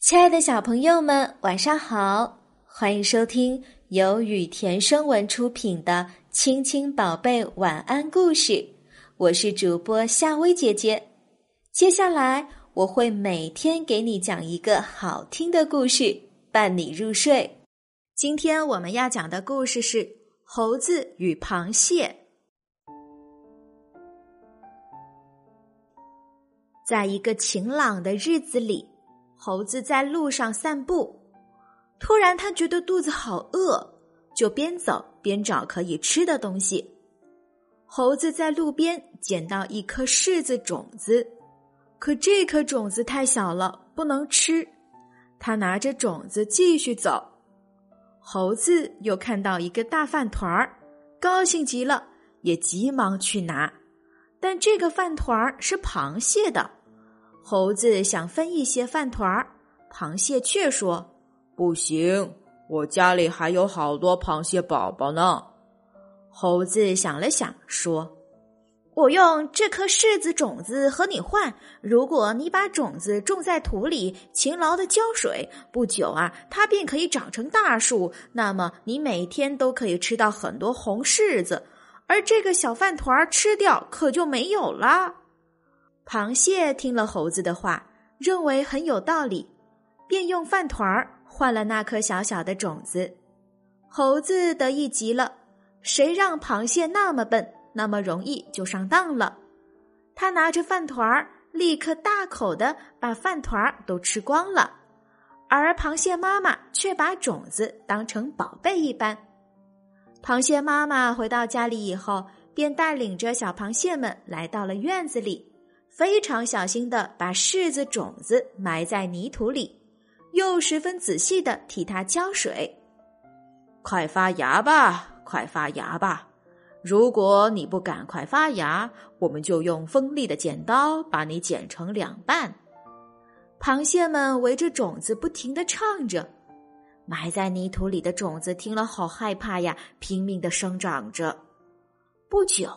亲爱的小朋友们，晚上好！欢迎收听由雨田声文出品的《亲亲宝贝晚安故事》，我是主播夏薇姐姐。接下来我会每天给你讲一个好听的故事，伴你入睡。今天我们要讲的故事是《猴子与螃蟹》。在一个晴朗的日子里。猴子在路上散步，突然他觉得肚子好饿，就边走边找可以吃的东西。猴子在路边捡到一颗柿子种子，可这颗种子太小了，不能吃。他拿着种子继续走。猴子又看到一个大饭团儿，高兴极了，也急忙去拿。但这个饭团儿是螃蟹的。猴子想分一些饭团儿，螃蟹却说：“不行，我家里还有好多螃蟹宝宝呢。”猴子想了想，说：“我用这颗柿子种子和你换，如果你把种子种在土里，勤劳的浇水，不久啊，它便可以长成大树。那么你每天都可以吃到很多红柿子，而这个小饭团儿吃掉可就没有了。”螃蟹听了猴子的话，认为很有道理，便用饭团儿换了那颗小小的种子。猴子得意极了，谁让螃蟹那么笨，那么容易就上当了？他拿着饭团儿，立刻大口的把饭团儿都吃光了，而螃蟹妈妈却把种子当成宝贝一般。螃蟹妈妈回到家里以后，便带领着小螃蟹们来到了院子里。非常小心的把柿子种子埋在泥土里，又十分仔细的替它浇水。快发芽吧，快发芽吧！如果你不赶快发芽，我们就用锋利的剪刀把你剪成两半。螃蟹们围着种子不停的唱着。埋在泥土里的种子听了好害怕呀，拼命的生长着。不久。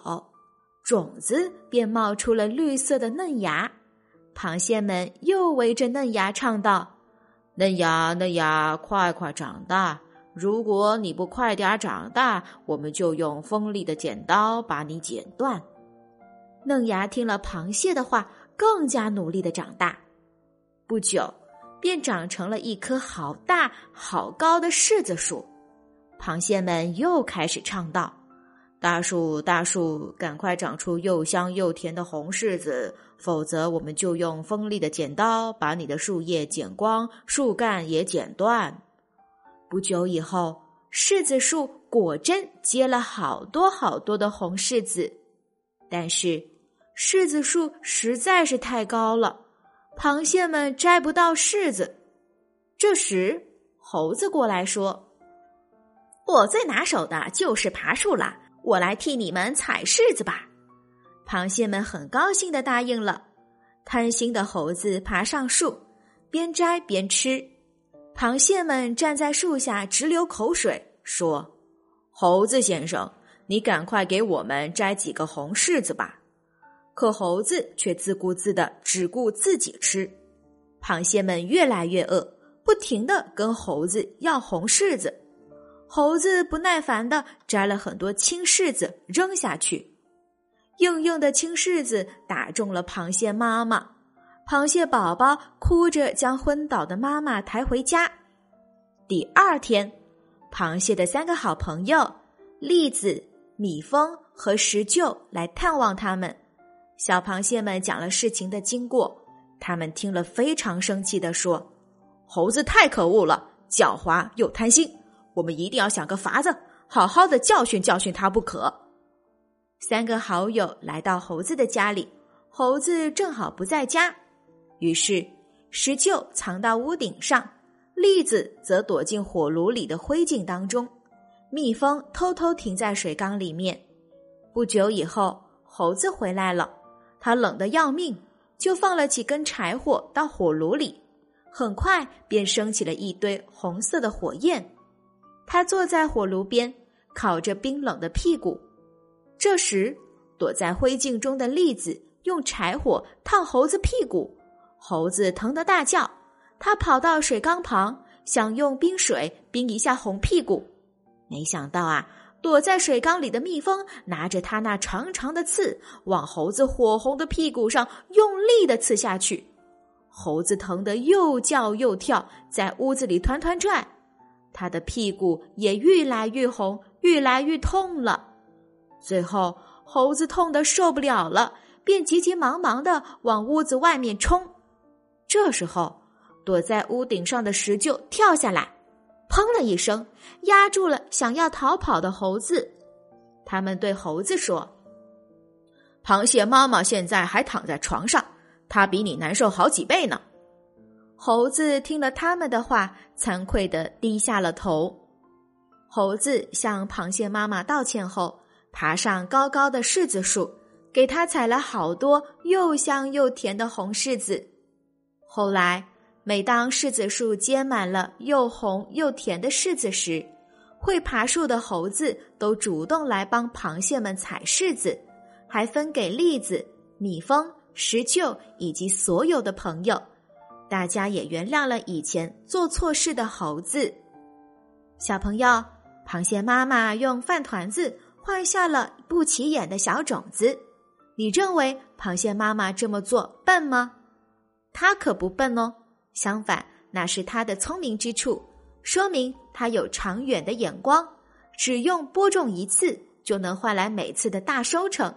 种子便冒出了绿色的嫩芽，螃蟹们又围着嫩芽唱道：“嫩芽，嫩芽，快快长大！如果你不快点长大，我们就用锋利的剪刀把你剪断。”嫩芽听了螃蟹的话，更加努力的长大，不久便长成了一棵好大好高的柿子树。螃蟹们又开始唱道。大树，大树，赶快长出又香又甜的红柿子，否则我们就用锋利的剪刀把你的树叶剪光，树干也剪断。不久以后，柿子树果真结了好多好多的红柿子，但是柿子树实在是太高了，螃蟹们摘不到柿子。这时，猴子过来说：“我最拿手的就是爬树了。”我来替你们采柿子吧，螃蟹们很高兴的答应了。贪心的猴子爬上树，边摘边吃。螃蟹们站在树下直流口水，说：“猴子先生，你赶快给我们摘几个红柿子吧。”可猴子却自顾自的只顾自己吃。螃蟹们越来越饿，不停的跟猴子要红柿子。猴子不耐烦的摘了很多青柿子扔下去，硬硬的青柿子打中了螃蟹妈妈，螃蟹宝宝哭着将昏倒的妈妈抬回家。第二天，螃蟹的三个好朋友栗子、蜜蜂和石臼来探望他们。小螃蟹们讲了事情的经过，他们听了非常生气的说：“猴子太可恶了，狡猾又贪心。”我们一定要想个法子，好好的教训教训他不可。三个好友来到猴子的家里，猴子正好不在家，于是石臼藏到屋顶上，栗子则躲进火炉里的灰烬当中，蜜蜂偷偷停在水缸里面。不久以后，猴子回来了，他冷得要命，就放了几根柴火到火炉里，很快便升起了一堆红色的火焰。他坐在火炉边，烤着冰冷的屁股。这时，躲在灰烬中的栗子用柴火烫猴子屁股，猴子疼得大叫。他跑到水缸旁，想用冰水冰一下红屁股。没想到啊，躲在水缸里的蜜蜂拿着它那长长的刺，往猴子火红的屁股上用力的刺下去。猴子疼得又叫又跳，在屋子里团团转，他的屁股也越来越红，越来越痛了。最后，猴子痛得受不了了，便急急忙忙的往屋子外面冲。这时候，躲在屋顶上的石臼跳下来，砰了一声，压住了想要逃跑的猴子。他们对猴子说：“螃蟹妈妈现在还躺在床上，她比你难受好几倍呢。”猴子听了他们的话，惭愧的低下了头。猴子向螃蟹妈妈道歉后。爬上高高的柿子树，给它采了好多又香又甜的红柿子。后来，每当柿子树结满了又红又甜的柿子时，会爬树的猴子都主动来帮螃蟹们采柿子，还分给栗子、蜜蜂、石臼以及所有的朋友。大家也原谅了以前做错事的猴子。小朋友，螃蟹妈妈用饭团子。换下了不起眼的小种子，你认为螃蟹妈妈这么做笨吗？它可不笨哦，相反，那是它的聪明之处，说明它有长远的眼光。只用播种一次，就能换来每次的大收成，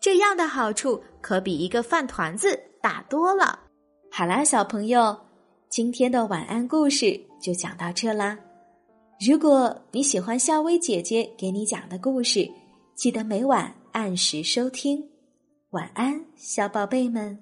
这样的好处可比一个饭团子大多了。好啦，小朋友，今天的晚安故事就讲到这啦。如果你喜欢夏薇姐姐给你讲的故事，记得每晚按时收听。晚安，小宝贝们。